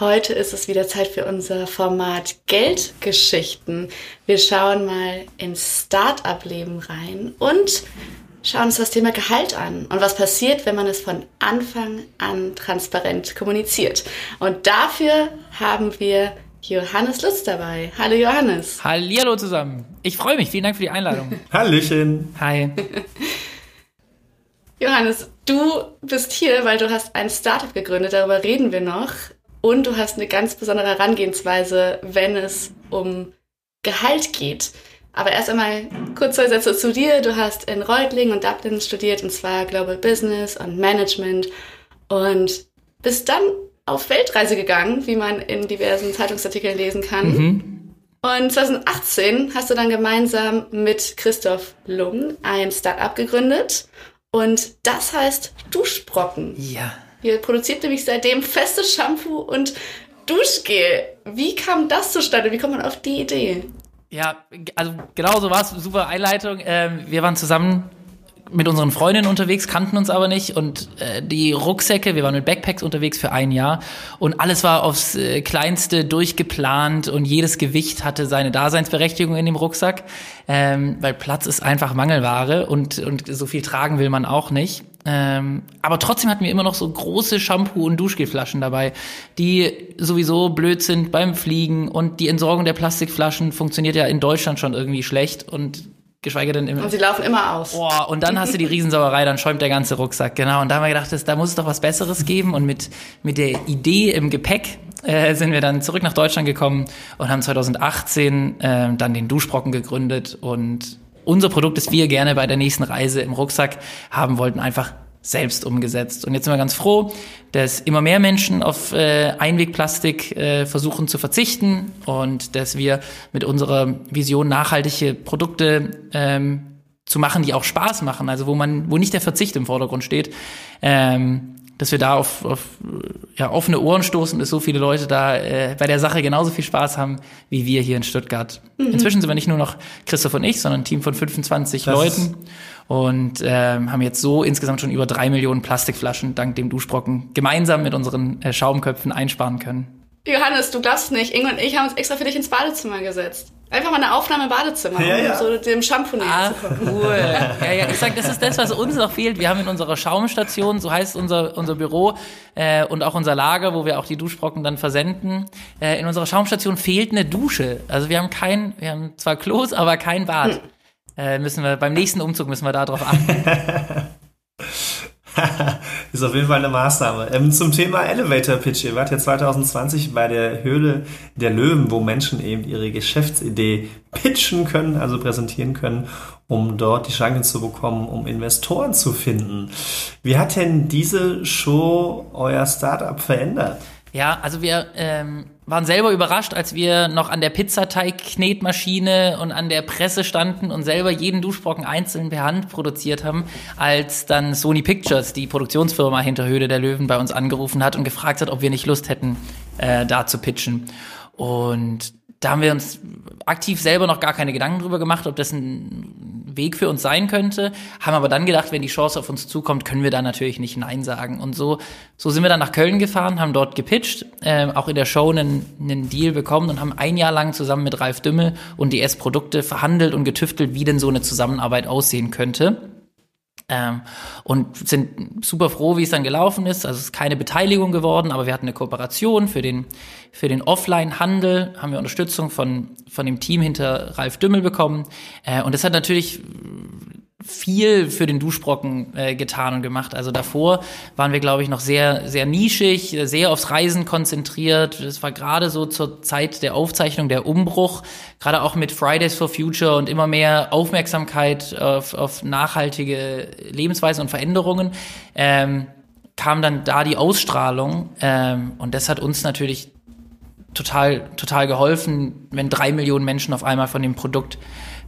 Heute ist es wieder Zeit für unser Format Geldgeschichten. Wir schauen mal ins Start-up-Leben rein und schauen uns das Thema Gehalt an und was passiert, wenn man es von Anfang an transparent kommuniziert. Und dafür haben wir Johannes Lutz dabei. Hallo Johannes. Hallo zusammen. Ich freue mich. Vielen Dank für die Einladung. Hallöchen. Hi. Johannes, du bist hier, weil du hast ein Startup gegründet. Darüber reden wir noch. Und du hast eine ganz besondere Herangehensweise, wenn es um Gehalt geht. Aber erst einmal kurz zwei Sätze zu dir. Du hast in Reutlingen und Dublin studiert, und zwar Global Business und Management. Und bist dann auf Weltreise gegangen, wie man in diversen Zeitungsartikeln lesen kann. Mhm. Und 2018 hast du dann gemeinsam mit Christoph Lung ein Startup gegründet. Und das heißt Duschbrocken. Ja. Ihr produziert nämlich seitdem festes Shampoo und Duschgel. Wie kam das zustande? Wie kommt man auf die Idee? Ja, also genau so war es. Super Einleitung. Ähm, wir waren zusammen mit unseren Freundinnen unterwegs, kannten uns aber nicht und äh, die Rucksäcke, wir waren mit Backpacks unterwegs für ein Jahr und alles war aufs äh, kleinste durchgeplant und jedes Gewicht hatte seine Daseinsberechtigung in dem Rucksack, ähm, weil Platz ist einfach Mangelware und, und so viel tragen will man auch nicht. Ähm, aber trotzdem hatten wir immer noch so große Shampoo- und Duschgelflaschen dabei, die sowieso blöd sind beim Fliegen und die Entsorgung der Plastikflaschen funktioniert ja in Deutschland schon irgendwie schlecht und geschweige denn immer. Und sie laufen immer aus. Boah, und dann hast du die Riesensauerei, dann schäumt der ganze Rucksack. Genau. Und da haben wir gedacht, das, da muss es doch was Besseres geben. Und mit, mit der Idee im Gepäck äh, sind wir dann zurück nach Deutschland gekommen und haben 2018 äh, dann den Duschbrocken gegründet. Und unser Produkt, das wir gerne bei der nächsten Reise im Rucksack haben wollten, einfach selbst umgesetzt. Und jetzt sind wir ganz froh, dass immer mehr Menschen auf äh, Einwegplastik äh, versuchen zu verzichten und dass wir mit unserer Vision nachhaltige Produkte ähm, zu machen, die auch Spaß machen, also wo man, wo nicht der Verzicht im Vordergrund steht, ähm, dass wir da auf, auf ja, offene Ohren stoßen, dass so viele Leute da äh, bei der Sache genauso viel Spaß haben wie wir hier in Stuttgart. Mhm. Inzwischen sind wir nicht nur noch Christoph und ich, sondern ein Team von 25 das Leuten und äh, haben jetzt so insgesamt schon über drei Millionen Plastikflaschen dank dem Duschbrocken gemeinsam mit unseren äh, Schaumköpfen einsparen können. Johannes, du glaubst nicht, Ingo und ich haben uns extra für dich ins Badezimmer gesetzt. Einfach mal eine Aufnahme im Badezimmer, ja, um ja. so dem Shampoo näher ah, zu kommen. Cool. Ja, ja, ich sag, das ist das, was uns noch fehlt. Wir haben in unserer Schaumstation, so heißt unser, unser Büro äh, und auch unser Lager, wo wir auch die Duschbrocken dann versenden, äh, in unserer Schaumstation fehlt eine Dusche. Also wir haben kein, wir haben zwar Klos, aber kein Bad. Hm. Äh, müssen wir, beim nächsten Umzug müssen wir da drauf achten. ist auf jeden Fall eine Maßnahme. Ähm, zum Thema Elevator Pitch. Ihr wart ja 2020 bei der Höhle der Löwen, wo Menschen eben ihre Geschäftsidee pitchen können, also präsentieren können, um dort die Chance zu bekommen, um Investoren zu finden. Wie hat denn diese Show euer Startup verändert? Ja, also wir ähm, waren selber überrascht, als wir noch an der Pizzateig-Knetmaschine und an der Presse standen und selber jeden Duschbrocken einzeln per Hand produziert haben, als dann Sony Pictures, die Produktionsfirma hinter Höhle der Löwen, bei uns angerufen hat und gefragt hat, ob wir nicht Lust hätten, äh, da zu pitchen. Und da haben wir uns aktiv selber noch gar keine Gedanken drüber gemacht, ob das ein Weg für uns sein könnte, haben aber dann gedacht, wenn die Chance auf uns zukommt, können wir da natürlich nicht Nein sagen. Und so, so sind wir dann nach Köln gefahren, haben dort gepitcht, äh, auch in der Show einen, einen Deal bekommen und haben ein Jahr lang zusammen mit Ralf Dümmel und DS Produkte verhandelt und getüftelt, wie denn so eine Zusammenarbeit aussehen könnte. Ähm, und sind super froh, wie es dann gelaufen ist. Also es ist keine Beteiligung geworden, aber wir hatten eine Kooperation für den, für den Offline-Handel, haben wir Unterstützung von, von dem Team hinter Ralf Dümmel bekommen. Äh, und das hat natürlich viel für den Duschbrocken äh, getan und gemacht. Also davor waren wir, glaube ich, noch sehr, sehr nischig, sehr aufs Reisen konzentriert. Es war gerade so zur Zeit der Aufzeichnung der Umbruch, gerade auch mit Fridays for Future und immer mehr Aufmerksamkeit auf, auf nachhaltige Lebensweisen und Veränderungen. Ähm, kam dann da die Ausstrahlung ähm, und das hat uns natürlich total, total geholfen, wenn drei Millionen Menschen auf einmal von dem Produkt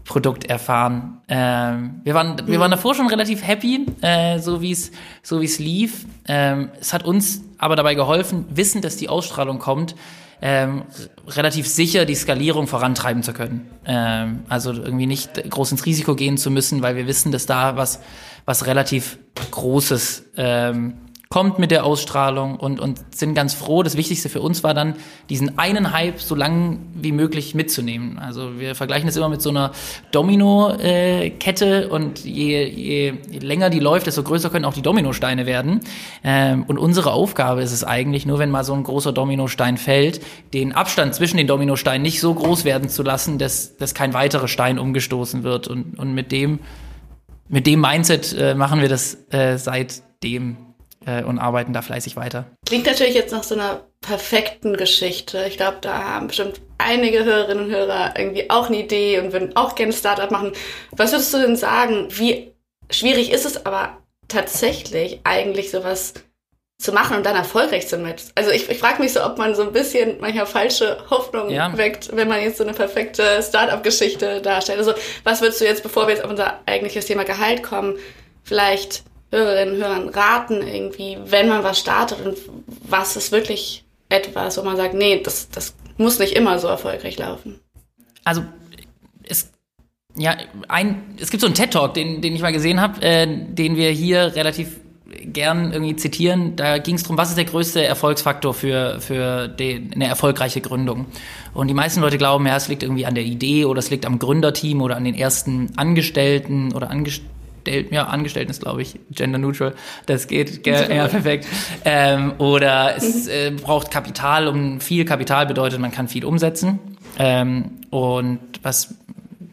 Produkt erfahren. Ähm, wir waren, wir waren davor schon relativ happy, äh, so wie es, so wie es lief. Ähm, es hat uns aber dabei geholfen, wissen, dass die Ausstrahlung kommt, ähm, relativ sicher die Skalierung vorantreiben zu können. Ähm, also irgendwie nicht groß ins Risiko gehen zu müssen, weil wir wissen, dass da was, was relativ Großes ähm, kommt mit der Ausstrahlung und, und sind ganz froh. Das Wichtigste für uns war dann, diesen einen Hype so lang wie möglich mitzunehmen. Also wir vergleichen das immer mit so einer Domino-Kette und je, je, länger die läuft, desto größer können auch die Dominosteine werden. Ähm, und unsere Aufgabe ist es eigentlich, nur wenn mal so ein großer Dominostein fällt, den Abstand zwischen den Dominosteinen nicht so groß werden zu lassen, dass, dass kein weiterer Stein umgestoßen wird. Und, und mit dem mit dem Mindset äh, machen wir das äh, seitdem und arbeiten da fleißig weiter. Klingt natürlich jetzt nach so einer perfekten Geschichte. Ich glaube, da haben bestimmt einige Hörerinnen und Hörer irgendwie auch eine Idee und würden auch gerne Startup machen. Was würdest du denn sagen? Wie schwierig ist es aber tatsächlich eigentlich sowas zu machen und dann erfolgreich zu sein? Also ich, ich frage mich so, ob man so ein bisschen manchmal falsche Hoffnung ja. weckt, wenn man jetzt so eine perfekte Startup-Geschichte darstellt. Also was würdest du jetzt, bevor wir jetzt auf unser eigentliches Thema Gehalt kommen, vielleicht Hörerinnen und Hörern raten, irgendwie, wenn man was startet und was ist wirklich etwas, wo man sagt, nee, das, das muss nicht immer so erfolgreich laufen? Also es ja, ein, es gibt so einen TED-Talk, den, den ich mal gesehen habe, äh, den wir hier relativ gern irgendwie zitieren. Da ging es darum, was ist der größte Erfolgsfaktor für, für die, eine erfolgreiche Gründung. Und die meisten Leute glauben, ja, es liegt irgendwie an der Idee oder es liegt am Gründerteam oder an den ersten Angestellten oder Angestellten Angestellten, ja, Angestellten ist, glaube ich, gender neutral. Das geht, ja, perfekt. Ähm, oder es mhm. äh, braucht Kapital, um viel Kapital bedeutet, man kann viel umsetzen. Ähm, und was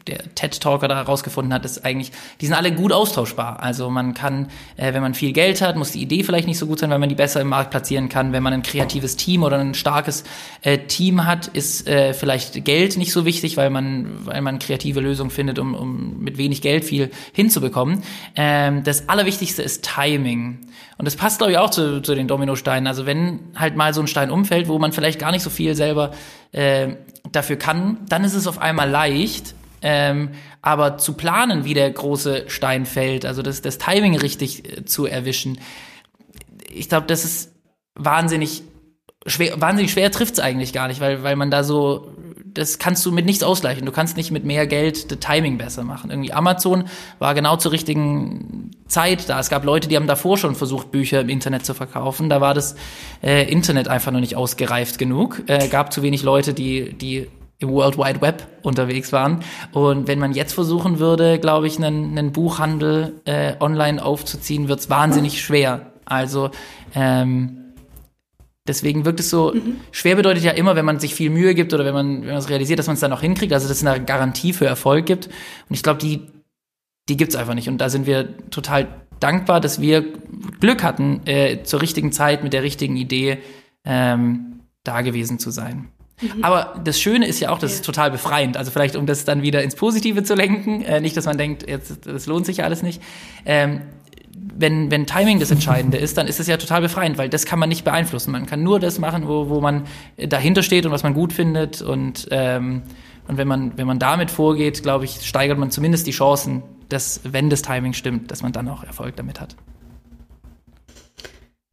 der TED-Talker da herausgefunden hat, ist eigentlich, die sind alle gut austauschbar. Also man kann, äh, wenn man viel Geld hat, muss die Idee vielleicht nicht so gut sein, weil man die besser im Markt platzieren kann. Wenn man ein kreatives Team oder ein starkes äh, Team hat, ist äh, vielleicht Geld nicht so wichtig, weil man, weil man kreative Lösungen findet, um, um mit wenig Geld viel hinzubekommen. Ähm, das Allerwichtigste ist Timing. Und das passt, glaube ich, auch zu, zu den Dominosteinen. Also wenn halt mal so ein Stein umfällt, wo man vielleicht gar nicht so viel selber äh, dafür kann, dann ist es auf einmal leicht, ähm, aber zu planen, wie der große Stein fällt, also das, das Timing richtig äh, zu erwischen, ich glaube, das ist wahnsinnig schwer, wahnsinnig schwer trifft's eigentlich gar nicht, weil, weil man da so, das kannst du mit nichts ausgleichen. Du kannst nicht mit mehr Geld das Timing besser machen. Irgendwie Amazon war genau zur richtigen Zeit da. Es gab Leute, die haben davor schon versucht, Bücher im Internet zu verkaufen. Da war das äh, Internet einfach noch nicht ausgereift genug. Äh, gab zu wenig Leute, die, die im World Wide Web unterwegs waren. Und wenn man jetzt versuchen würde, glaube ich, einen, einen Buchhandel äh, online aufzuziehen, wird es wahnsinnig schwer. Also ähm, deswegen wirkt es so, mhm. schwer bedeutet ja immer, wenn man sich viel Mühe gibt oder wenn man, wenn man es realisiert, dass man es dann auch hinkriegt, also dass es eine Garantie für Erfolg gibt. Und ich glaube, die, die gibt es einfach nicht. Und da sind wir total dankbar, dass wir Glück hatten, äh, zur richtigen Zeit mit der richtigen Idee ähm, da gewesen zu sein. Mhm. Aber das Schöne ist ja auch, das ja. ist total befreiend. Also vielleicht, um das dann wieder ins Positive zu lenken, äh, nicht, dass man denkt, jetzt das lohnt sich ja alles nicht. Ähm, wenn, wenn Timing das Entscheidende ist, dann ist es ja total befreiend, weil das kann man nicht beeinflussen. Man kann nur das machen, wo, wo man dahinter steht und was man gut findet. Und, ähm, und wenn man, wenn man damit vorgeht, glaube ich, steigert man zumindest die Chancen, dass, wenn das Timing stimmt, dass man dann auch Erfolg damit hat.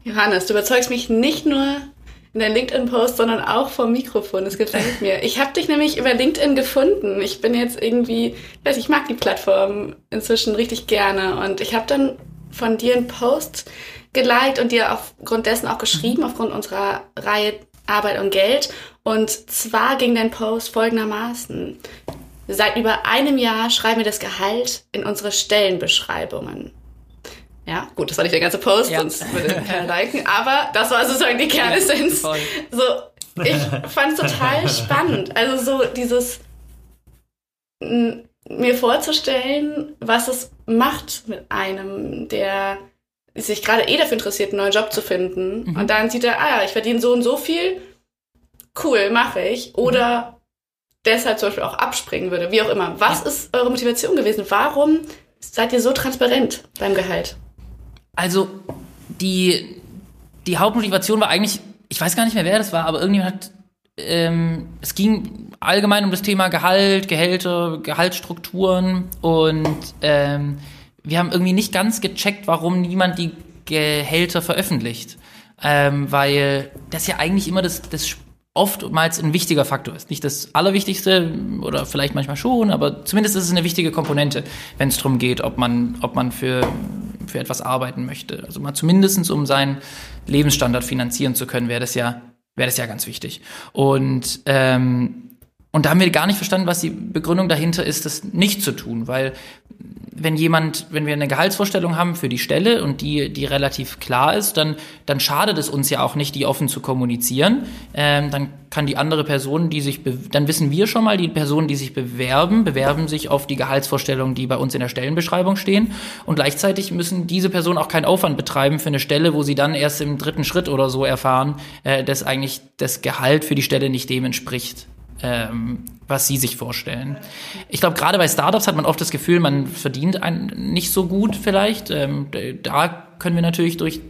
Johannes, du überzeugst mich nicht nur in der LinkedIn-Post, sondern auch vom Mikrofon. Das gefällt mir. Ich habe dich nämlich über LinkedIn gefunden. Ich bin jetzt irgendwie, weiß ich mag die Plattform inzwischen richtig gerne und ich habe dann von dir einen Post geliked und dir aufgrund dessen auch geschrieben, aufgrund unserer Reihe Arbeit und Geld. Und zwar ging dein Post folgendermaßen. Seit über einem Jahr schreiben wir das Gehalt in unsere Stellenbeschreibungen. Ja, gut, das war nicht der ganze Post, ja. sonst würde keiner liken, aber das war sozusagen die Kernessenz. Ja, so, ich fand es total spannend. Also so dieses mir vorzustellen, was es macht mit einem, der sich gerade eh dafür interessiert, einen neuen Job zu finden. Mhm. Und dann sieht er, ah ja, ich verdiene so und so viel, cool, mache ich. Oder mhm. deshalb zum Beispiel auch abspringen würde, wie auch immer. Was ja. ist eure Motivation gewesen? Warum seid ihr so transparent beim Gehalt? Also die, die Hauptmotivation war eigentlich, ich weiß gar nicht mehr, wer das war, aber irgendjemand hat, ähm, es ging allgemein um das Thema Gehalt, Gehälter, Gehaltsstrukturen und ähm, wir haben irgendwie nicht ganz gecheckt, warum niemand die Gehälter veröffentlicht. Ähm, weil das ja eigentlich immer das, das oftmals ein wichtiger Faktor ist. Nicht das Allerwichtigste oder vielleicht manchmal schon, aber zumindest ist es eine wichtige Komponente, wenn es darum geht, ob man, ob man für, für etwas arbeiten möchte. Also mal zumindest um seinen Lebensstandard finanzieren zu können, wäre das ja, wäre das ja ganz wichtig. Und ähm, und da haben wir gar nicht verstanden, was die Begründung dahinter ist, das nicht zu tun, weil wenn jemand, wenn wir eine Gehaltsvorstellung haben für die Stelle und die, die relativ klar ist, dann, dann schadet es uns ja auch nicht, die offen zu kommunizieren. Ähm, dann kann die andere Person, die sich, dann wissen wir schon mal, die Personen, die sich bewerben, bewerben sich auf die Gehaltsvorstellungen, die bei uns in der Stellenbeschreibung stehen. Und gleichzeitig müssen diese Personen auch keinen Aufwand betreiben für eine Stelle, wo sie dann erst im dritten Schritt oder so erfahren, äh, dass eigentlich das Gehalt für die Stelle nicht dem entspricht ähm, was sie sich vorstellen. Ich glaube, gerade bei Startups hat man oft das Gefühl, man verdient ein, nicht so gut vielleicht. Ähm, da können wir natürlich durch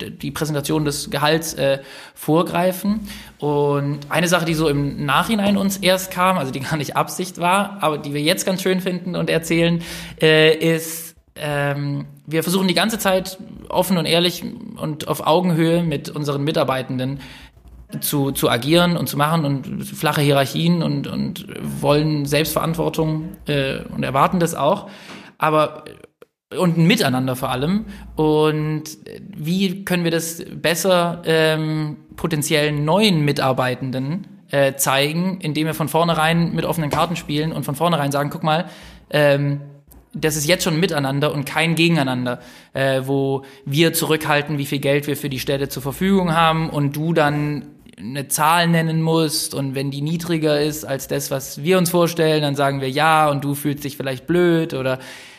die Präsentation des Gehalts äh, vorgreifen. Und eine Sache, die so im Nachhinein uns erst kam, also die gar nicht Absicht war, aber die wir jetzt ganz schön finden und erzählen, äh, ist, ähm, wir versuchen die ganze Zeit offen und ehrlich und auf Augenhöhe mit unseren Mitarbeitenden zu, zu agieren und zu machen und flache Hierarchien und, und wollen Selbstverantwortung äh, und erwarten das auch. Aber und ein Miteinander vor allem. Und wie können wir das besser ähm, potenziellen neuen Mitarbeitenden äh, zeigen, indem wir von vornherein mit offenen Karten spielen und von vornherein sagen, guck mal, ähm, das ist jetzt schon miteinander und kein Gegeneinander, äh, wo wir zurückhalten, wie viel Geld wir für die Stelle zur Verfügung haben und du dann eine Zahl nennen musst und wenn die niedriger ist als das, was wir uns vorstellen, dann sagen wir ja und du fühlst dich vielleicht blöd oder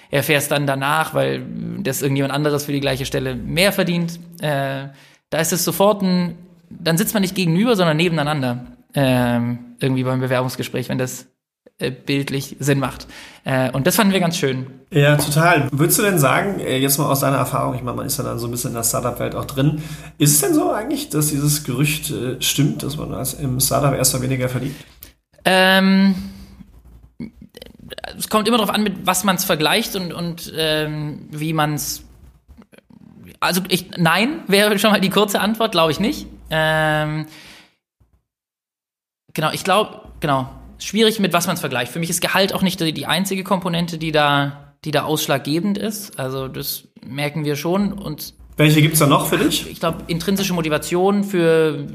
erfährst dann danach, weil das irgendjemand anderes für die gleiche Stelle mehr verdient. Äh, da ist es sofort ein, dann sitzt man nicht gegenüber, sondern nebeneinander. Ähm, irgendwie beim Bewerbungsgespräch, wenn das bildlich Sinn macht. Äh, und das fanden wir ganz schön. Ja, total. Würdest du denn sagen, äh, jetzt mal aus deiner Erfahrung, ich meine, man ist ja dann so ein bisschen in der Startup-Welt auch drin, ist es denn so eigentlich, dass dieses Gerücht stimmt, dass man im Startup erstmal weniger verdient? Ähm, es kommt immer darauf an, mit was man es vergleicht und, und ähm, wie man es. Also ich, nein, wäre schon mal die kurze Antwort, glaube ich nicht. Ähm, genau, ich glaube, genau schwierig, mit was man es vergleicht. Für mich ist Gehalt auch nicht die, die einzige Komponente, die da, die da ausschlaggebend ist. Also das merken wir schon. Und welche gibt's da noch für dich? Ich glaube, intrinsische Motivation für,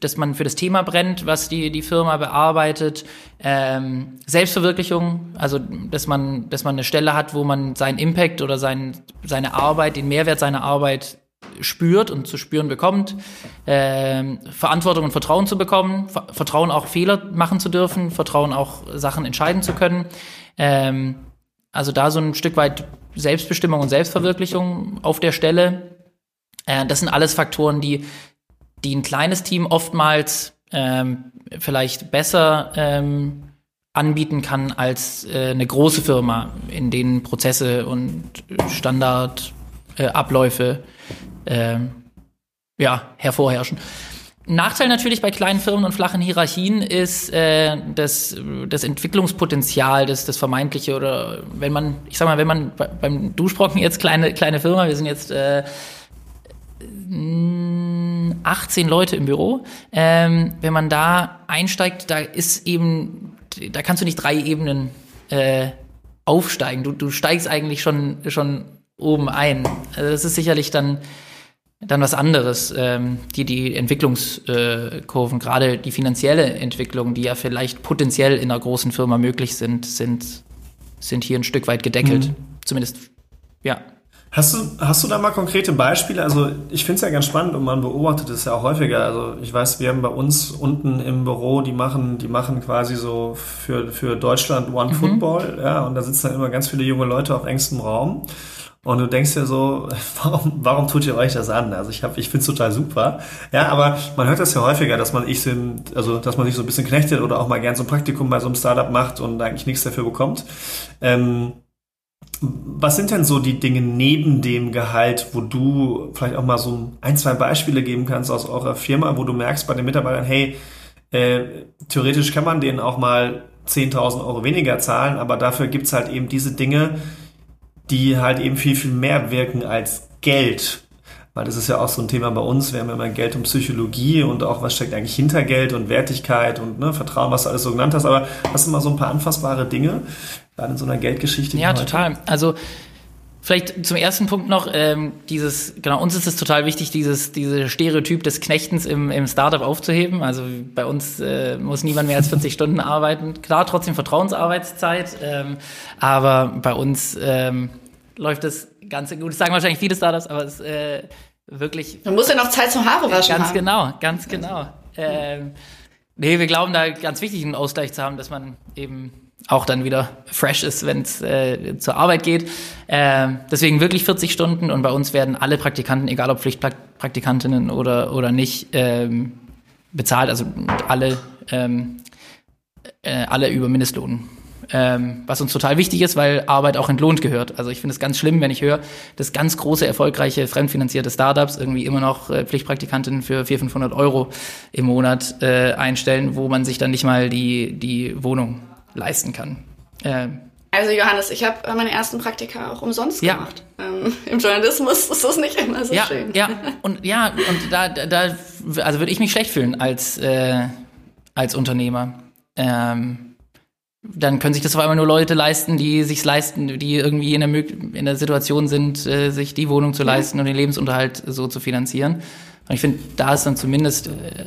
dass man für das Thema brennt, was die, die Firma bearbeitet. Ähm, Selbstverwirklichung, also dass man, dass man eine Stelle hat, wo man seinen Impact oder sein, seine Arbeit, den Mehrwert seiner Arbeit spürt und zu spüren bekommt, ähm, Verantwortung und Vertrauen zu bekommen, Vertrauen auch Fehler machen zu dürfen, Vertrauen auch Sachen entscheiden zu können. Ähm, also da so ein Stück weit Selbstbestimmung und Selbstverwirklichung auf der Stelle. Äh, das sind alles Faktoren, die, die ein kleines Team oftmals ähm, vielleicht besser ähm, anbieten kann als äh, eine große Firma, in denen Prozesse und Standardabläufe äh, ähm, ja, hervorherrschen. Nachteil natürlich bei kleinen Firmen und flachen Hierarchien ist äh, das, das Entwicklungspotenzial, das, das vermeintliche oder wenn man, ich sag mal, wenn man beim Duschbrocken jetzt kleine, kleine Firma, wir sind jetzt äh, 18 Leute im Büro, ähm, wenn man da einsteigt, da ist eben, da kannst du nicht drei Ebenen äh, aufsteigen. Du, du steigst eigentlich schon, schon oben ein. Also das ist sicherlich dann dann was anderes, ähm, die die Entwicklungskurven, gerade die finanzielle Entwicklung, die ja vielleicht potenziell in einer großen Firma möglich sind, sind, sind hier ein Stück weit gedeckelt. Mhm. Zumindest, ja. Hast du, hast du da mal konkrete Beispiele? Also ich finde es ja ganz spannend und man beobachtet es ja auch häufiger. Also ich weiß, wir haben bei uns unten im Büro, die machen, die machen quasi so für, für Deutschland One mhm. Football, ja, und da sitzen dann immer ganz viele junge Leute auf engstem Raum. Und du denkst dir so, warum, warum tut ihr euch das an? Also ich habe, ich finde es total super. Ja, aber man hört das ja häufiger, dass man ich sind, also dass man sich so ein bisschen knechtet oder auch mal gern so ein Praktikum bei so einem Startup macht und eigentlich nichts dafür bekommt. Ähm, was sind denn so die Dinge neben dem Gehalt, wo du vielleicht auch mal so ein, zwei Beispiele geben kannst aus eurer Firma, wo du merkst bei den Mitarbeitern, hey, äh, theoretisch kann man denen auch mal 10.000 Euro weniger zahlen, aber dafür gibt's halt eben diese Dinge, die halt eben viel, viel mehr wirken als Geld. Weil das ist ja auch so ein Thema bei uns. Wir haben ja immer Geld und Psychologie und auch was steckt eigentlich hinter Geld und Wertigkeit und ne, Vertrauen, was du alles so genannt hast. Aber hast du mal so ein paar anfassbare Dinge, gerade in so einer Geldgeschichte? Ja, total. Also Vielleicht zum ersten Punkt noch, ähm, dieses, genau, uns ist es total wichtig, dieses, diese Stereotyp des Knechtens im, im Startup aufzuheben. Also bei uns äh, muss niemand mehr als 40 Stunden arbeiten. Klar, trotzdem Vertrauensarbeitszeit, ähm, aber bei uns ähm, läuft das Ganze gut. Das sagen wahrscheinlich viele Startups, aber es äh, wirklich. Man muss ja noch Zeit zum Haare waschen. Ganz haben. genau, ganz genau. Ähm, nee, wir glauben da ganz wichtig einen Ausgleich zu haben, dass man eben auch dann wieder fresh ist, wenn es äh, zur Arbeit geht. Äh, deswegen wirklich 40 Stunden und bei uns werden alle Praktikanten, egal ob Pflichtpraktikantinnen oder, oder nicht, ähm, bezahlt, also alle, ähm, äh, alle über Mindestlohn. Ähm, was uns total wichtig ist, weil Arbeit auch entlohnt gehört. Also ich finde es ganz schlimm, wenn ich höre, dass ganz große, erfolgreiche, fremdfinanzierte Startups irgendwie immer noch äh, Pflichtpraktikantinnen für 400, 500 Euro im Monat äh, einstellen, wo man sich dann nicht mal die, die Wohnung leisten kann. Ähm, also Johannes, ich habe meine ersten Praktika auch umsonst ja. gemacht. Ähm, Im Journalismus ist das nicht immer so ja, schön. Ja, und ja, und da, da also würde ich mich schlecht fühlen als, äh, als Unternehmer. Ähm, dann können sich das auf einmal nur Leute leisten, die sich leisten, die irgendwie in der, in der Situation sind, äh, sich die Wohnung zu leisten ja. und den Lebensunterhalt so zu finanzieren. Und ich finde, da ist dann zumindest äh,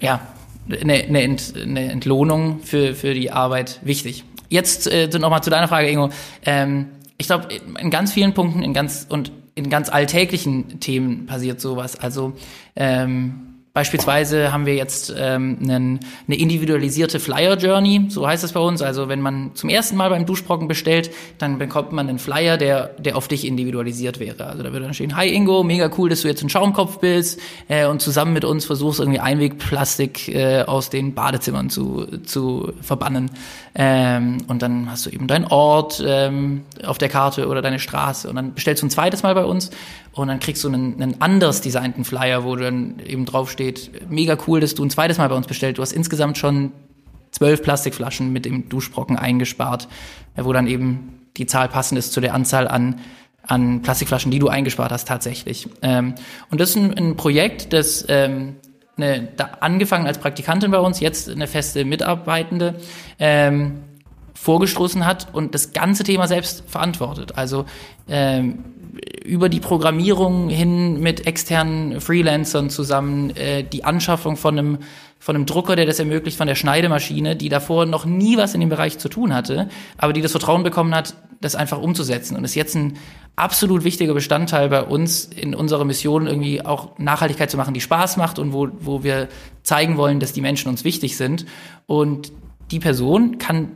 ja eine, eine, Ent, eine Entlohnung für, für die Arbeit wichtig. Jetzt äh, nochmal zu deiner Frage, Ingo. Ähm, ich glaube, in ganz vielen Punkten, in ganz und in ganz alltäglichen Themen passiert sowas. Also ähm, Beispielsweise haben wir jetzt ähm, einen, eine individualisierte Flyer Journey, so heißt es bei uns. Also wenn man zum ersten Mal beim Duschbrocken bestellt, dann bekommt man einen Flyer, der, der auf dich individualisiert wäre. Also da würde dann stehen, hi Ingo, mega cool, dass du jetzt ein Schaumkopf bist äh, und zusammen mit uns versuchst irgendwie Einwegplastik äh, aus den Badezimmern zu, zu verbannen. Ähm, und dann hast du eben deinen Ort ähm, auf der Karte oder deine Straße und dann bestellst du ein zweites Mal bei uns und dann kriegst du einen, einen anders designten Flyer, wo dann eben drauf steht, mega cool, dass du ein zweites Mal bei uns bestellt. Du hast insgesamt schon zwölf Plastikflaschen mit dem Duschbrocken eingespart, wo dann eben die Zahl passend ist zu der Anzahl an an Plastikflaschen, die du eingespart hast tatsächlich. Ähm, und das ist ein, ein Projekt, das ähm, eine, da angefangen als Praktikantin bei uns, jetzt eine feste Mitarbeitende, ähm, vorgestoßen hat und das ganze Thema selbst verantwortet. Also ähm, über die Programmierung hin mit externen Freelancern zusammen, äh, die Anschaffung von einem, von einem Drucker, der das ermöglicht, von der Schneidemaschine, die davor noch nie was in dem Bereich zu tun hatte, aber die das Vertrauen bekommen hat, das einfach umzusetzen und ist jetzt ein absolut wichtiger Bestandteil bei uns in unserer Mission, irgendwie auch Nachhaltigkeit zu machen, die Spaß macht und wo, wo wir zeigen wollen, dass die Menschen uns wichtig sind. Und die Person kann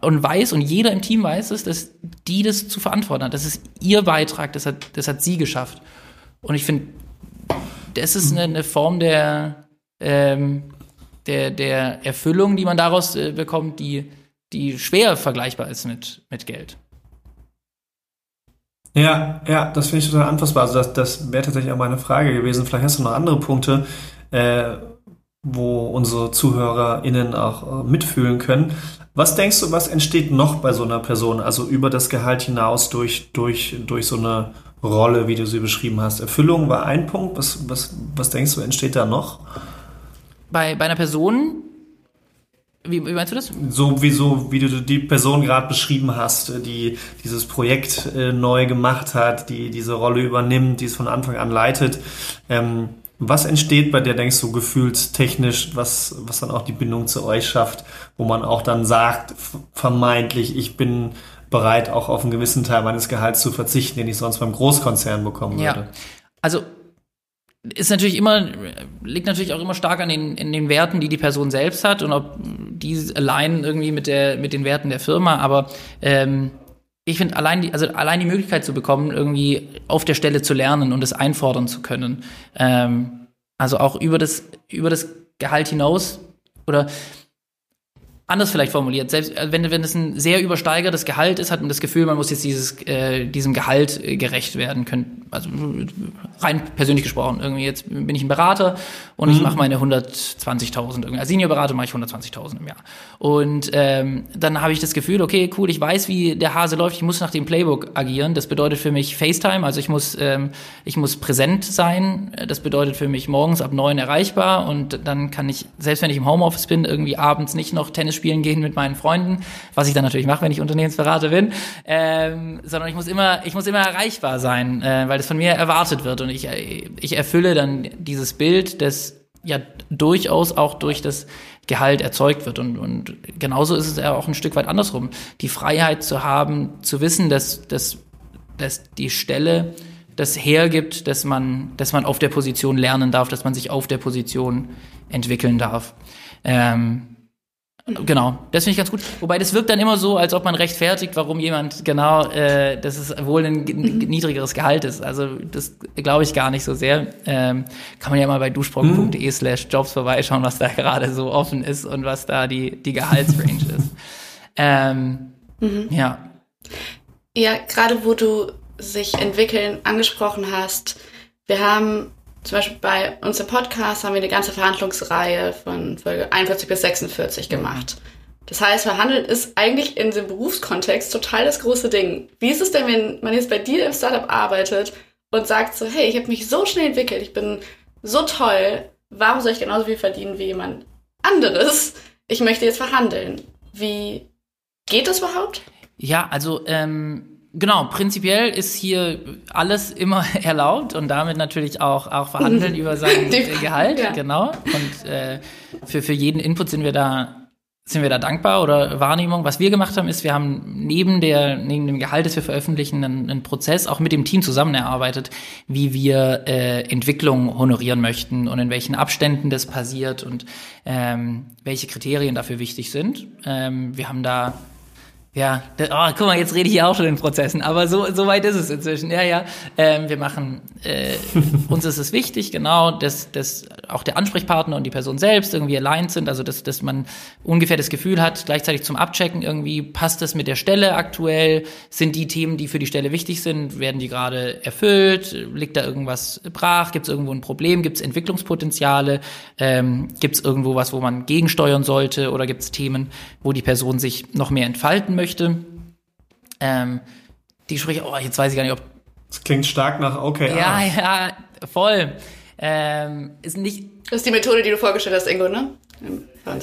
und weiß und jeder im Team weiß es, dass die das zu verantworten hat. Das ist ihr Beitrag, das hat, das hat sie geschafft. Und ich finde, das ist eine, eine Form der, ähm, der, der Erfüllung, die man daraus äh, bekommt, die, die schwer vergleichbar ist mit, mit Geld. Ja, ja, das finde ich total anfassbar. Also das, das wäre tatsächlich auch meine Frage gewesen. Vielleicht hast du noch andere Punkte, äh, wo unsere ZuhörerInnen auch äh, mitfühlen können. Was denkst du, was entsteht noch bei so einer Person? Also über das Gehalt hinaus durch, durch, durch so eine Rolle, wie du sie beschrieben hast. Erfüllung war ein Punkt. Was, was, was denkst du, entsteht da noch? Bei, bei einer Person, wie, wie meinst du das? So wie, so, wie du die Person gerade beschrieben hast, die dieses Projekt äh, neu gemacht hat, die diese Rolle übernimmt, die es von Anfang an leitet. Ähm, was entsteht bei der, denkst du, gefühlstechnisch, was, was dann auch die Bindung zu euch schafft, wo man auch dann sagt, vermeintlich, ich bin bereit, auch auf einen gewissen Teil meines Gehalts zu verzichten, den ich sonst beim Großkonzern bekommen würde? Ja, also ist natürlich immer, liegt natürlich auch immer stark an den, in den Werten, die die Person selbst hat und ob die allein irgendwie mit der, mit den Werten der Firma, aber ähm, ich finde allein die, also allein die Möglichkeit zu bekommen, irgendwie auf der Stelle zu lernen und es einfordern zu können. Ähm, also auch über das, über das Gehalt hinaus oder anders vielleicht formuliert. Selbst äh, wenn, wenn es ein sehr übersteigertes Gehalt ist, hat man das Gefühl, man muss jetzt dieses, äh, diesem Gehalt äh, gerecht werden können. Also rein persönlich gesprochen. Irgendwie jetzt bin ich ein Berater und mhm. ich mache meine 120.000 irgendwie. Als Seniorberater mache ich 120.000 im Jahr. Und ähm, dann habe ich das Gefühl, okay, cool, ich weiß, wie der Hase läuft. Ich muss nach dem Playbook agieren. Das bedeutet für mich FaceTime, also ich muss, ähm, ich muss präsent sein. Das bedeutet für mich morgens ab neun erreichbar und dann kann ich, selbst wenn ich im Homeoffice bin, irgendwie abends nicht noch Tennis spielen gehen mit meinen Freunden, was ich dann natürlich mache, wenn ich Unternehmensberater bin, ähm, sondern ich muss immer, ich muss immer erreichbar sein, äh, weil das von mir erwartet wird und ich, ich erfülle dann dieses Bild, das ja durchaus auch durch das Gehalt erzeugt wird. Und, und genauso ist es ja auch ein Stück weit andersrum. Die Freiheit zu haben, zu wissen, dass, dass, dass die Stelle das hergibt, dass man, dass man auf der Position lernen darf, dass man sich auf der Position entwickeln darf. Ähm, Genau, das finde ich ganz gut. Wobei das wirkt dann immer so, als ob man rechtfertigt, warum jemand genau, äh, dass es wohl ein niedrigeres Gehalt ist. Also das glaube ich gar nicht so sehr. Ähm, kann man ja mal bei duschbrocken.de slash jobs vorbeischauen, was da gerade so offen ist und was da die, die Gehaltsrange ist. Ähm, mhm. Ja. Ja, gerade wo du sich entwickeln angesprochen hast, wir haben zum Beispiel bei uns im Podcast haben wir eine ganze Verhandlungsreihe von Folge 41 bis 46 gemacht. Das heißt, Verhandeln ist eigentlich in dem Berufskontext total das große Ding. Wie ist es denn, wenn man jetzt bei dir im Startup arbeitet und sagt so, hey, ich habe mich so schnell entwickelt, ich bin so toll, warum soll ich genauso viel verdienen wie jemand anderes? Ich möchte jetzt verhandeln. Wie geht das überhaupt? Ja, also ähm, Genau, prinzipiell ist hier alles immer erlaubt und damit natürlich auch, auch verhandeln über sein Gehalt, ja. genau. Und äh, für, für jeden Input sind wir da sind wir da dankbar oder Wahrnehmung. Was wir gemacht haben, ist, wir haben neben der neben dem Gehalt, das wir veröffentlichen, einen, einen Prozess auch mit dem Team zusammen erarbeitet, wie wir äh, Entwicklung honorieren möchten und in welchen Abständen das passiert und ähm, welche Kriterien dafür wichtig sind. Ähm, wir haben da ja, oh, guck mal, jetzt rede ich hier auch schon in Prozessen, aber so, so weit ist es inzwischen. Ja, ja. Ähm, wir machen, äh, uns ist es wichtig, genau, dass, dass auch der Ansprechpartner und die Person selbst irgendwie aligned sind, also dass, dass man ungefähr das Gefühl hat, gleichzeitig zum Abchecken irgendwie, passt das mit der Stelle aktuell? Sind die Themen, die für die Stelle wichtig sind, werden die gerade erfüllt? Liegt da irgendwas brach? Gibt es irgendwo ein Problem? Gibt es Entwicklungspotenziale? Ähm, Gibt es irgendwo was, wo man gegensteuern sollte? Oder gibt es Themen, wo die Person sich noch mehr entfalten möchte? Möchte. Ähm, die spreche, oh, jetzt weiß ich gar nicht, ob. Das klingt stark nach okay. Ja, ja, voll. Ähm, ist nicht. Das ist die Methode, die du vorgestellt hast, Ingo, ne?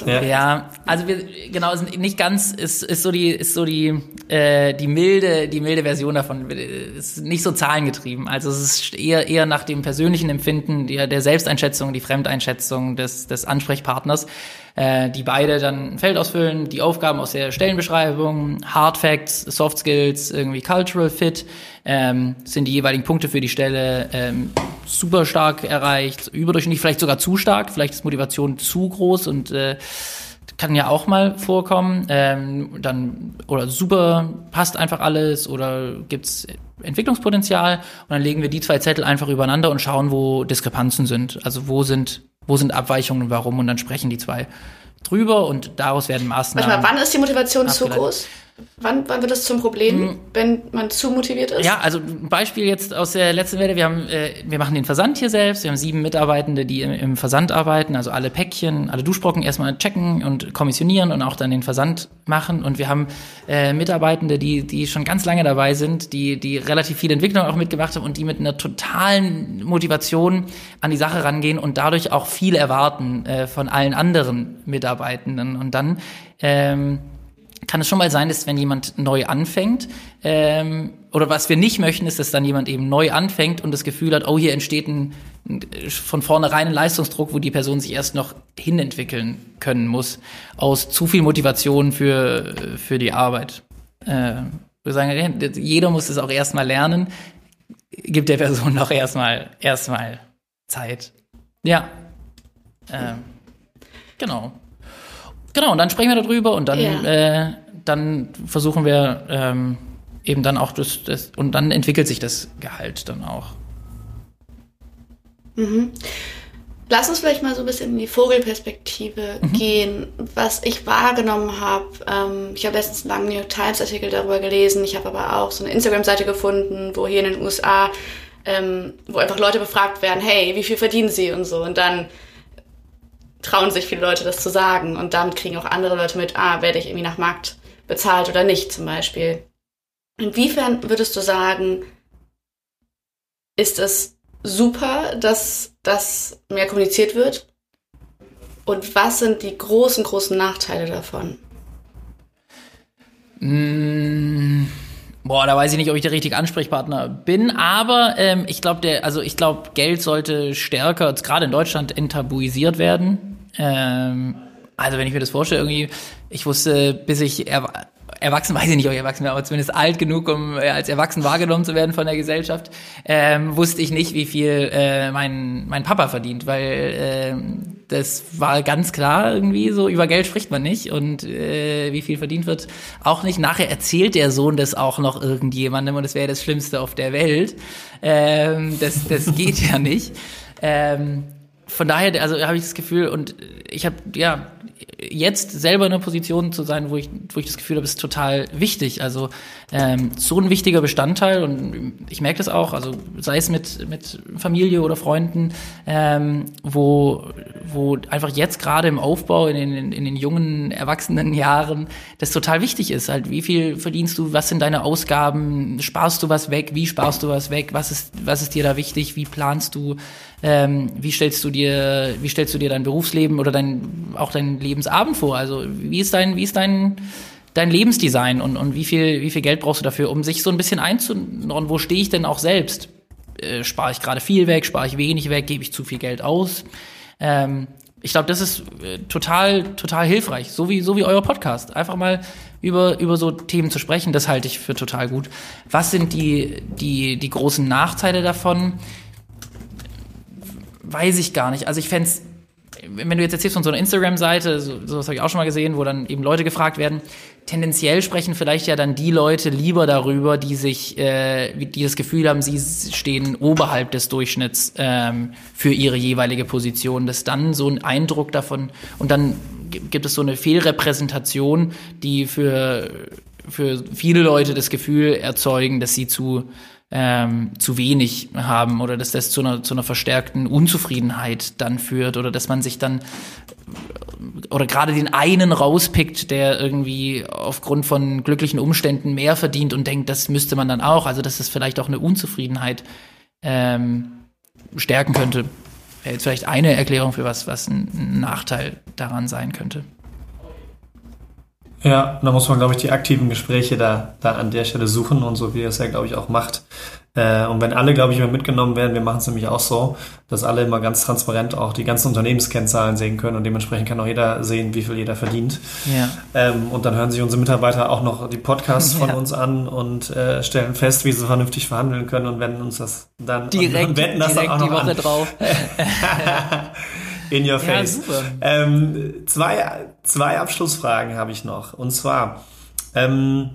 Ja. ja, also wir genau ist nicht ganz ist ist so die ist so die äh, die milde die milde Version davon ist nicht so zahlengetrieben. Also es ist eher eher nach dem persönlichen Empfinden der der Selbsteinschätzung, die Fremdeinschätzung des des Ansprechpartners, äh, die beide dann ein Feld ausfüllen, die Aufgaben aus der Stellenbeschreibung, Hard Facts, Soft Skills, irgendwie Cultural Fit ähm, sind die jeweiligen Punkte für die Stelle ähm, super stark erreicht, überdurchschnittlich, vielleicht sogar zu stark, vielleicht ist Motivation zu groß und äh, kann ja auch mal vorkommen. Ähm, dann oder super passt einfach alles oder gibt's Entwicklungspotenzial und dann legen wir die zwei Zettel einfach übereinander und schauen, wo Diskrepanzen sind. Also wo sind wo sind Abweichungen und warum und dann sprechen die zwei drüber und daraus werden Maßnahmen. Manchmal, wann ist die Motivation zu groß? Wann, wann wird es zum Problem, mhm. wenn man zu motiviert ist? Ja, also ein Beispiel jetzt aus der letzten Welle. Wir haben, äh, wir machen den Versand hier selbst. Wir haben sieben Mitarbeitende, die im, im, Versand arbeiten, also alle Päckchen, alle Duschbrocken erstmal checken und kommissionieren und auch dann den Versand machen. Und wir haben äh, Mitarbeitende, die, die schon ganz lange dabei sind, die, die relativ viel Entwicklung auch mitgemacht haben und die mit einer totalen Motivation an die Sache rangehen und dadurch auch viel erwarten äh, von allen anderen Mitarbeitenden. Und dann ähm, kann es schon mal sein, dass wenn jemand neu anfängt, ähm, oder was wir nicht möchten, ist, dass dann jemand eben neu anfängt und das Gefühl hat, oh, hier entsteht ein, von vornherein ein Leistungsdruck, wo die Person sich erst noch hinentwickeln können muss, aus zu viel Motivation für, für die Arbeit. Äh, wir sagen, jeder muss es auch erstmal lernen, gibt der Person noch erstmal erstmal Zeit. Ja. Äh, genau. Genau, und dann sprechen wir darüber und dann, ja. äh, dann versuchen wir ähm, eben dann auch das, das, und dann entwickelt sich das Gehalt dann auch. Mhm. Lass uns vielleicht mal so ein bisschen in die Vogelperspektive mhm. gehen, was ich wahrgenommen habe. Ähm, ich habe letztens einen langen New York Times Artikel darüber gelesen. Ich habe aber auch so eine Instagram-Seite gefunden, wo hier in den USA, ähm, wo einfach Leute befragt werden, hey, wie viel verdienen sie und so. Und dann trauen sich viele Leute das zu sagen. Und damit kriegen auch andere Leute mit, ah, werde ich irgendwie nach Markt bezahlt oder nicht zum Beispiel. Inwiefern würdest du sagen, ist es super, dass das mehr kommuniziert wird? Und was sind die großen, großen Nachteile davon? Mmh. Boah, da weiß ich nicht, ob ich der richtige Ansprechpartner bin, aber ähm, ich glaube, also ich glaube, Geld sollte stärker, gerade in Deutschland, enttabuisiert werden. Ähm, also wenn ich mir das vorstelle, irgendwie, ich wusste, bis ich erwachsen, weiß ich nicht, ob ich erwachsen bin, aber zumindest alt genug, um äh, als erwachsen wahrgenommen zu werden von der Gesellschaft, ähm, wusste ich nicht, wie viel äh, mein, mein Papa verdient, weil äh, das war ganz klar irgendwie so, über Geld spricht man nicht und äh, wie viel verdient wird auch nicht. Nachher erzählt der Sohn das auch noch irgendjemandem und das wäre das Schlimmste auf der Welt. Ähm, das, das geht ja nicht. Ähm, von daher, also habe ich das Gefühl und ich habe ja jetzt selber in einer Position zu sein, wo ich, wo ich das Gefühl habe, ist total wichtig. Also ähm, so ein wichtiger Bestandteil und ich merke das auch, also sei es mit, mit Familie oder Freunden, ähm, wo, wo einfach jetzt gerade im Aufbau in den, in den jungen, erwachsenen Jahren das total wichtig ist. Halt, wie viel verdienst du, was sind deine Ausgaben, sparst du was weg, wie sparst du was weg, was ist, was ist dir da wichtig, wie planst du, ähm, wie stellst du dir, wie stellst du dir dein Berufsleben oder dein, auch dein Lebensabend vor? Also wie ist dein, wie ist dein, dein Lebensdesign und, und wie viel, wie viel Geld brauchst du dafür, um sich so ein bisschen einzunordnen, wo stehe ich denn auch selbst? Äh, spare ich gerade viel weg, spare ich wenig weg, gebe ich zu viel Geld aus? Ähm, ich glaube, das ist äh, total, total hilfreich, so wie, so wie euer Podcast. Einfach mal über, über so Themen zu sprechen, das halte ich für total gut. Was sind die, die, die großen Nachteile davon? weiß ich gar nicht. Also ich fände wenn du jetzt erzählst von so einer Instagram-Seite, so, sowas habe ich auch schon mal gesehen, wo dann eben Leute gefragt werden, tendenziell sprechen vielleicht ja dann die Leute lieber darüber, die sich, äh, die das Gefühl haben, sie stehen oberhalb des Durchschnitts ähm, für ihre jeweilige Position. Das ist dann so ein Eindruck davon und dann gibt es so eine Fehlrepräsentation, die für für viele Leute das Gefühl erzeugen, dass sie zu ähm, zu wenig haben oder dass das zu einer, zu einer verstärkten Unzufriedenheit dann führt oder dass man sich dann oder gerade den einen rauspickt, der irgendwie aufgrund von glücklichen Umständen mehr verdient und denkt, das müsste man dann auch. Also dass das vielleicht auch eine Unzufriedenheit ähm, stärken könnte. Wäre jetzt vielleicht eine Erklärung für was, was ein Nachteil daran sein könnte. Ja, da muss man, glaube ich, die aktiven Gespräche da, da an der Stelle suchen und so wie er es ja, glaube ich, auch macht. Äh, und wenn alle, glaube ich, immer mitgenommen werden, wir machen es nämlich auch so, dass alle immer ganz transparent auch die ganzen Unternehmenskennzahlen sehen können und dementsprechend kann auch jeder sehen, wie viel jeder verdient. Ja. Ähm, und dann hören sich unsere Mitarbeiter auch noch die Podcasts von ja. uns an und äh, stellen fest, wie sie vernünftig verhandeln können und wenden uns das dann direkt, und wetten das direkt auch noch die Woche an. drauf. In your face. Ja, super. Ähm, zwei, zwei Abschlussfragen habe ich noch. Und zwar, ähm,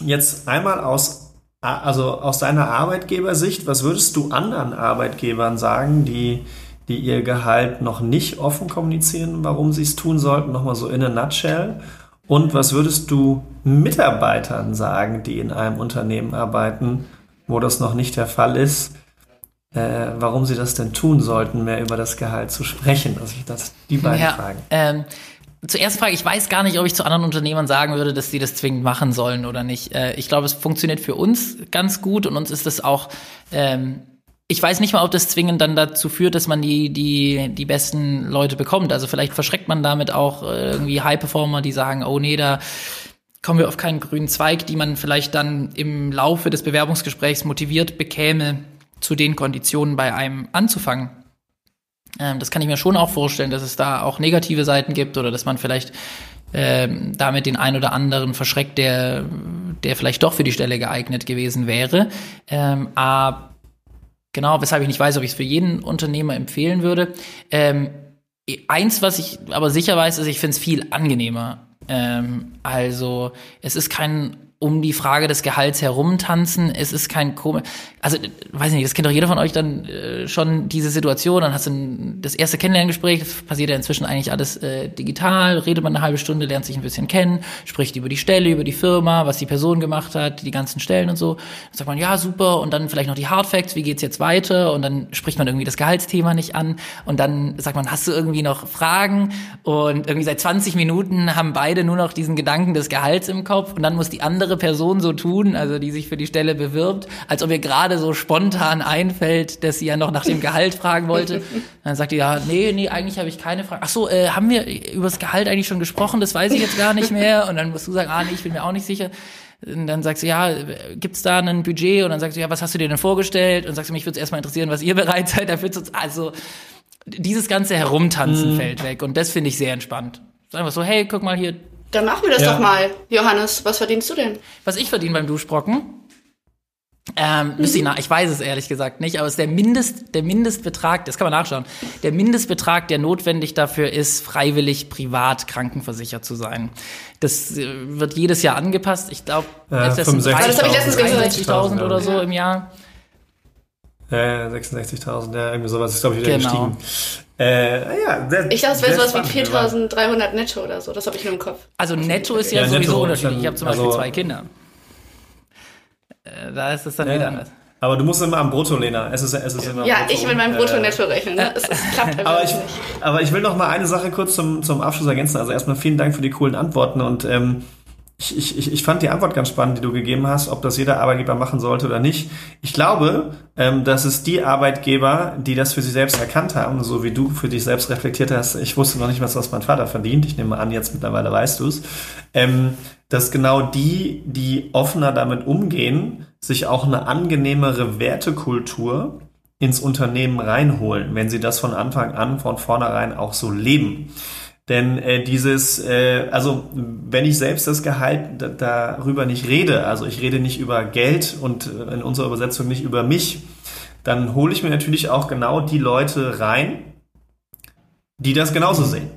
jetzt einmal aus, also aus deiner Arbeitgebersicht, was würdest du anderen Arbeitgebern sagen, die, die ihr Gehalt noch nicht offen kommunizieren, warum sie es tun sollten? Nochmal so in a nutshell. Und was würdest du Mitarbeitern sagen, die in einem Unternehmen arbeiten, wo das noch nicht der Fall ist? Äh, warum sie das denn tun sollten, mehr über das Gehalt zu sprechen. Also ich das die beiden ja, Fragen. Ähm, Zuerst Frage, ich weiß gar nicht, ob ich zu anderen Unternehmern sagen würde, dass sie das zwingend machen sollen oder nicht. Äh, ich glaube, es funktioniert für uns ganz gut und uns ist das auch, ähm, ich weiß nicht mal, ob das zwingend dann dazu führt, dass man die, die, die besten Leute bekommt. Also vielleicht verschreckt man damit auch äh, irgendwie High-Performer, die sagen, oh nee, da kommen wir auf keinen grünen Zweig, die man vielleicht dann im Laufe des Bewerbungsgesprächs motiviert bekäme, zu den Konditionen bei einem anzufangen. Ähm, das kann ich mir schon auch vorstellen, dass es da auch negative Seiten gibt oder dass man vielleicht ähm, damit den einen oder anderen verschreckt, der, der vielleicht doch für die Stelle geeignet gewesen wäre. Ähm, aber genau, weshalb ich nicht weiß, ob ich es für jeden Unternehmer empfehlen würde. Ähm, eins, was ich aber sicher weiß, ist, ich finde es viel angenehmer. Ähm, also es ist kein um die Frage des Gehalts herumtanzen. Es ist kein komisch, also weiß nicht, das kennt doch jeder von euch dann äh, schon diese Situation. Dann hast du ein, das erste Kennenlerngespräch, passiert ja inzwischen eigentlich alles äh, digital. Redet man eine halbe Stunde, lernt sich ein bisschen kennen, spricht über die Stelle, über die Firma, was die Person gemacht hat, die ganzen Stellen und so. Dann sagt man ja super und dann vielleicht noch die Hard Facts, wie geht's jetzt weiter? Und dann spricht man irgendwie das Gehaltsthema nicht an und dann sagt man, hast du irgendwie noch Fragen? Und irgendwie seit 20 Minuten haben beide nur noch diesen Gedanken des Gehalts im Kopf und dann muss die andere andere Person so tun, also die sich für die Stelle bewirbt, als ob ihr gerade so spontan einfällt, dass sie ja noch nach dem Gehalt fragen wollte. Dann sagt ihr, ja, nee, nee, eigentlich habe ich keine Frage. Ach so, äh, haben wir über das Gehalt eigentlich schon gesprochen? Das weiß ich jetzt gar nicht mehr. Und dann musst du sagen, ah, nee, ich bin mir auch nicht sicher. Und dann sagst du, ja, gibt's da ein Budget? Und dann sagst du, ja, was hast du dir denn vorgestellt? Und sagst du, mich würde es erstmal interessieren, was ihr bereit seid dafür zu... Also dieses ganze Herumtanzen mm. fällt weg. Und das finde ich sehr entspannt. Sagen wir so, hey, guck mal hier, dann machen wir das ja. doch mal. Johannes, was verdienst du denn? Was ich verdiene beim Duschbrocken? Ähm, mhm. ich, nach, ich weiß es ehrlich gesagt nicht, aber es ist der Mindest, der Mindestbetrag, das kann man nachschauen, der Mindestbetrag, der notwendig dafür ist, freiwillig privat krankenversichert zu sein. Das äh, wird jedes Jahr angepasst. Ich glaube, ja, das sind 63.000 oder so im Jahr. Ja, 66.000, ja, irgendwie sowas ist, glaube ich, wieder genau. gestiegen. Äh, ja, sehr, ich dachte, es wäre sowas wie 4.300 netto oder so, das habe ich nur im Kopf. Also netto ist ja, ja sowieso unterschiedlich. Ich habe zum Beispiel also, zwei Kinder. Äh, da ist es dann ja, wieder anders. Aber du musst immer am Brutto, Lena. Es ist, es ist immer ja, Brutto. ich will meinem Brutto-Netto äh, rechnen. Ne? Es, es klappt einfach aber ich, nicht. Aber ich will noch mal eine Sache kurz zum, zum Abschluss ergänzen. Also erstmal vielen Dank für die coolen Antworten und ähm, ich, ich, ich fand die Antwort ganz spannend, die du gegeben hast, ob das jeder Arbeitgeber machen sollte oder nicht. Ich glaube, ähm, dass es die Arbeitgeber, die das für sich selbst erkannt haben, so wie du für dich selbst reflektiert hast, ich wusste noch nicht was, was mein Vater verdient, ich nehme an, jetzt mittlerweile weißt du es, ähm, dass genau die, die offener damit umgehen, sich auch eine angenehmere Wertekultur ins Unternehmen reinholen, wenn sie das von Anfang an, von vornherein auch so leben. Denn äh, dieses, äh, also wenn ich selbst das Gehalt darüber nicht rede, also ich rede nicht über Geld und äh, in unserer Übersetzung nicht über mich, dann hole ich mir natürlich auch genau die Leute rein, die das genauso sehen.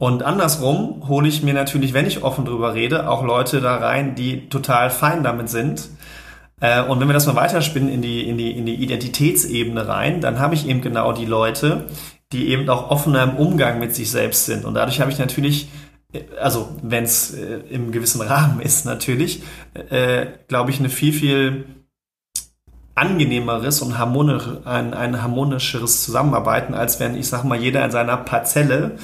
Und andersrum hole ich mir natürlich, wenn ich offen drüber rede, auch Leute da rein, die total fein damit sind. Äh, und wenn wir das mal weiterspinnen in die, in die, in die Identitätsebene rein, dann habe ich eben genau die Leute, die eben auch offener im Umgang mit sich selbst sind. Und dadurch habe ich natürlich, also wenn es äh, im gewissen Rahmen ist natürlich, äh, glaube ich, eine viel, viel angenehmeres und harmonisch, ein, ein harmonischeres Zusammenarbeiten, als wenn, ich sag mal, jeder in seiner Parzelle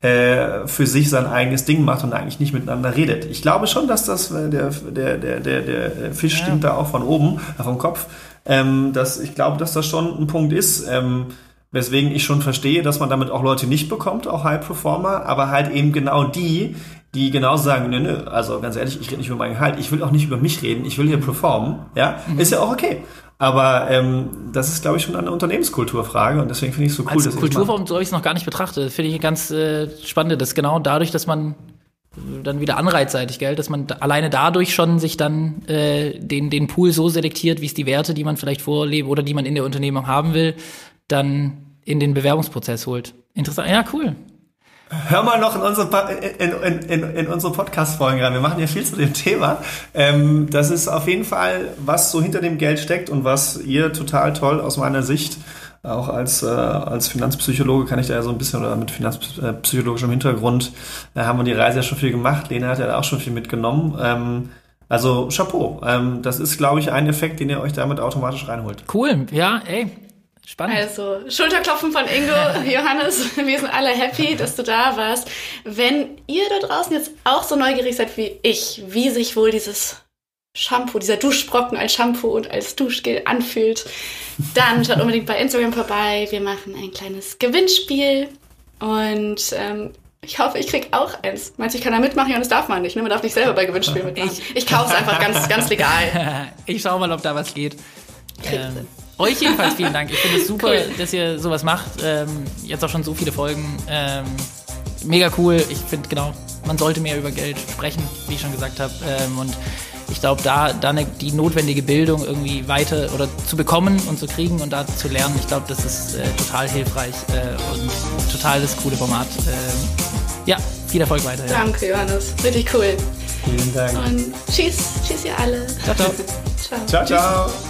äh, für sich sein eigenes Ding macht und eigentlich nicht miteinander redet. Ich glaube schon, dass das, äh, der, der, der, der, der Fisch ja. stimmt da auch von oben, äh, vom Kopf. Ähm, dass, ich glaube, dass das schon ein Punkt ist. Ähm, Weswegen ich schon verstehe, dass man damit auch Leute nicht bekommt, auch High Performer, aber halt eben genau die, die genau sagen, nö, nö, also ganz ehrlich, ich rede nicht über mein Gehalt, ich will auch nicht über mich reden, ich will hier performen, ja, mhm. ist ja auch okay. Aber ähm, das ist, glaube ich, schon eine Unternehmenskulturfrage und deswegen finde ich es so cool, Als dass Kulturform so habe ich es noch gar nicht betrachtet. Finde ich ganz äh, spannend, dass genau dadurch, dass man dann wieder anreizseitig, gell, dass man alleine dadurch schon sich dann äh, den, den Pool so selektiert, wie es die Werte, die man vielleicht vorlebt oder die man in der Unternehmung haben will, dann in den Bewerbungsprozess holt. Interessant. Ja, cool. Hör mal noch in unsere, in, in, in, in unsere Podcast-Folgen rein. Wir machen ja viel zu dem Thema. Ähm, das ist auf jeden Fall, was so hinter dem Geld steckt und was ihr total toll aus meiner Sicht, auch als, äh, als Finanzpsychologe kann ich da ja so ein bisschen, oder mit finanzpsychologischem Hintergrund, da haben wir die Reise ja schon viel gemacht. Lena hat ja auch schon viel mitgenommen. Ähm, also Chapeau. Ähm, das ist, glaube ich, ein Effekt, den ihr euch damit automatisch reinholt. Cool. Ja, ey, Spannend. Also, Schulterklopfen von Ingo, Johannes, wir sind alle happy, dass du da warst. Wenn ihr da draußen jetzt auch so neugierig seid wie ich, wie sich wohl dieses Shampoo, dieser Duschbrocken als Shampoo und als Duschgel anfühlt, dann schaut unbedingt bei Instagram vorbei. Wir machen ein kleines Gewinnspiel und ähm, ich hoffe, ich krieg auch eins. Meinst du, ich kann da mitmachen? Ja, das darf man nicht. Ne? Man darf nicht selber bei Gewinnspielen mitmachen. Ich, ich kaufe es einfach ganz, ganz legal. ich schau mal, ob da was geht. Ähm, euch jedenfalls vielen Dank. Ich finde es super, cool. dass ihr sowas macht. Ähm, jetzt auch schon so viele Folgen. Ähm, mega cool. Ich finde genau, man sollte mehr über Geld sprechen, wie ich schon gesagt habe. Ähm, und ich glaube, da, da eine, die notwendige Bildung irgendwie weiter oder zu bekommen und zu kriegen und da zu lernen, ich glaube, das ist äh, total hilfreich äh, und total das coole Format. Ähm, ja, viel Erfolg weiter. Ja. Danke, Johannes. Richtig cool. Vielen Dank. Und tschüss, tschüss ihr alle. Ciao, ciao. ciao. Ciao, ciao.